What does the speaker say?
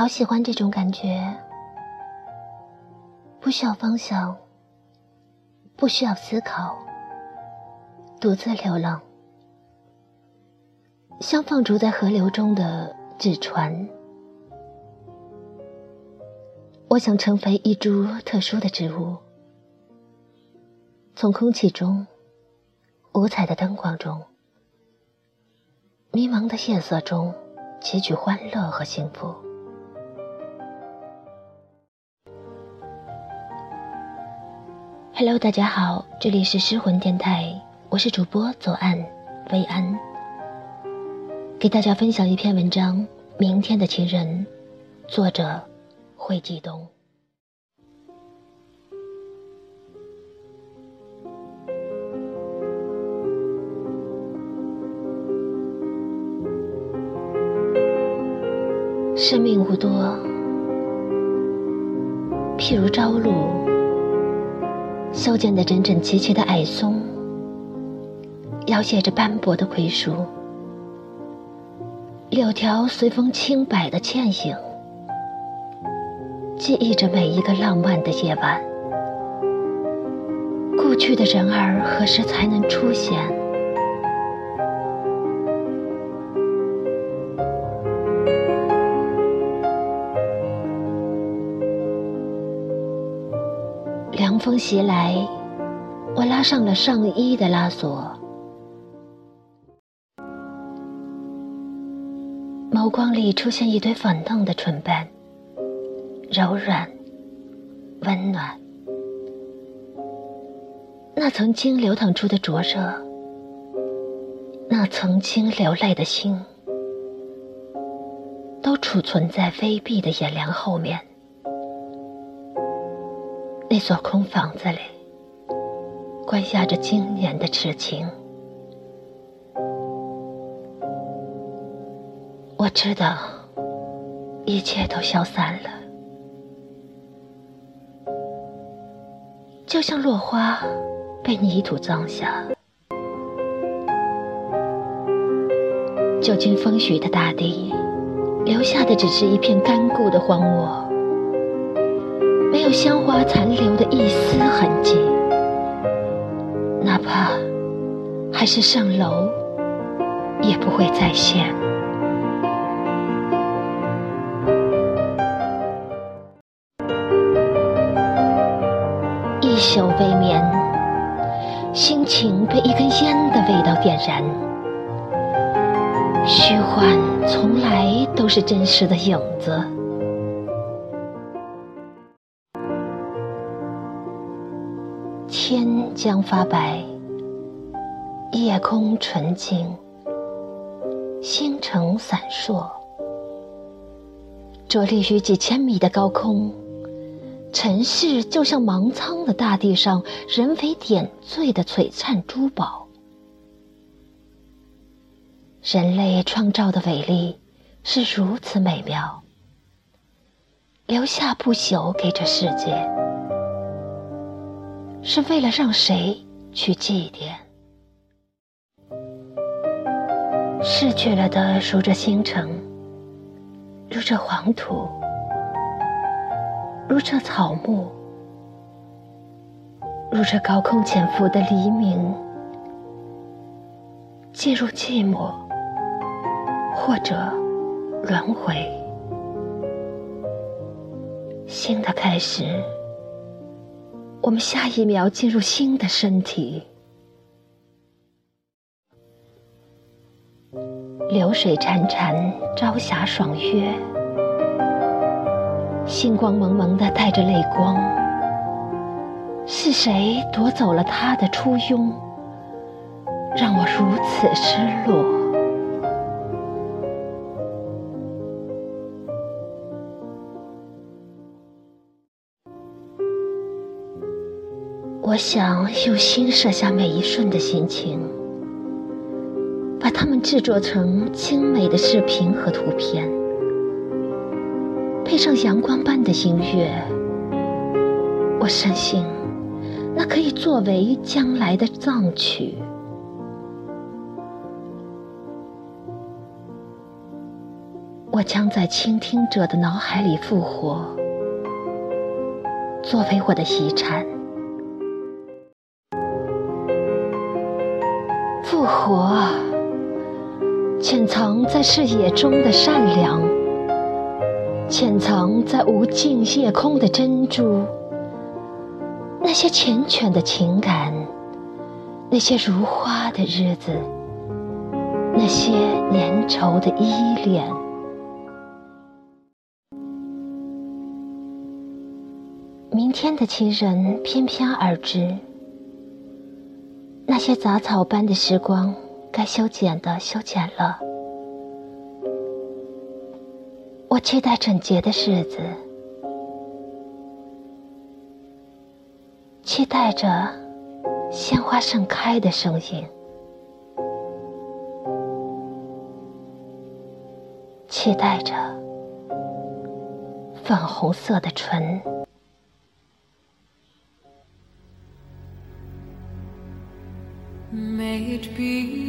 好喜欢这种感觉，不需要方向，不需要思考，独自流浪，像放逐在河流中的纸船。我想成为一株特殊的植物，从空气中、五彩的灯光中、迷茫的夜色中汲取欢乐和幸福。Hello，大家好，这里是失魂电台，我是主播左岸薇安，给大家分享一篇文章《明天的情人》，作者。惠济东。生命无多，譬如朝露，修剪的整整齐齐的矮松，摇曳着斑驳的槐树，柳条随风轻摆的倩影。记忆着每一个浪漫的夜晚，故去的人儿何时才能出现？风袭来，我拉上了上衣的拉锁，眸光里出现一堆粉嫩的唇瓣。柔软，温暖。那曾经流淌出的灼热，那曾经流泪的心，都储存在微闭的眼帘后面。那所空房子里，关押着经年的痴情。我知道，一切都消散了。就像落花被泥土葬下，久经风雪的大地，留下的只是一片干枯的荒漠，有香花残留的一丝痕迹，哪怕还是上楼，也不会再现。一宿未眠，心情被一根烟的味道点燃。虚幻从来都是真实的影子。将发白，夜空纯净，星辰闪烁，着力于几千米的高空。城市就像茫苍的大地上人为点缀的璀璨珠宝，人类创造的伟力是如此美妙，留下不朽给这世界，是为了让谁去祭奠？逝去了的如这星辰，如这黄土。如这草木，如这高空潜伏的黎明，进入寂寞，或者轮回。新的开始，我们下一秒进入新的身体。流水潺潺，朝霞爽约。星光蒙蒙的，带着泪光。是谁夺走了他的初拥，让我如此失落？我想用心摄下每一瞬的心情，把它们制作成精美的视频和图片。配上阳光般的音乐，我深信，那可以作为将来的葬曲。我将在倾听者的脑海里复活，作为我的遗产。活，潜藏在视野中的善良，潜藏在无尽夜空的珍珠，那些缱绻的情感，那些如花的日子，那些粘稠的依恋。明天的情人翩翩而至。那些杂草般的时光，该修剪的修剪了。我期待整洁的日子，期待着鲜花盛开的声音，期待着粉红色的唇。Be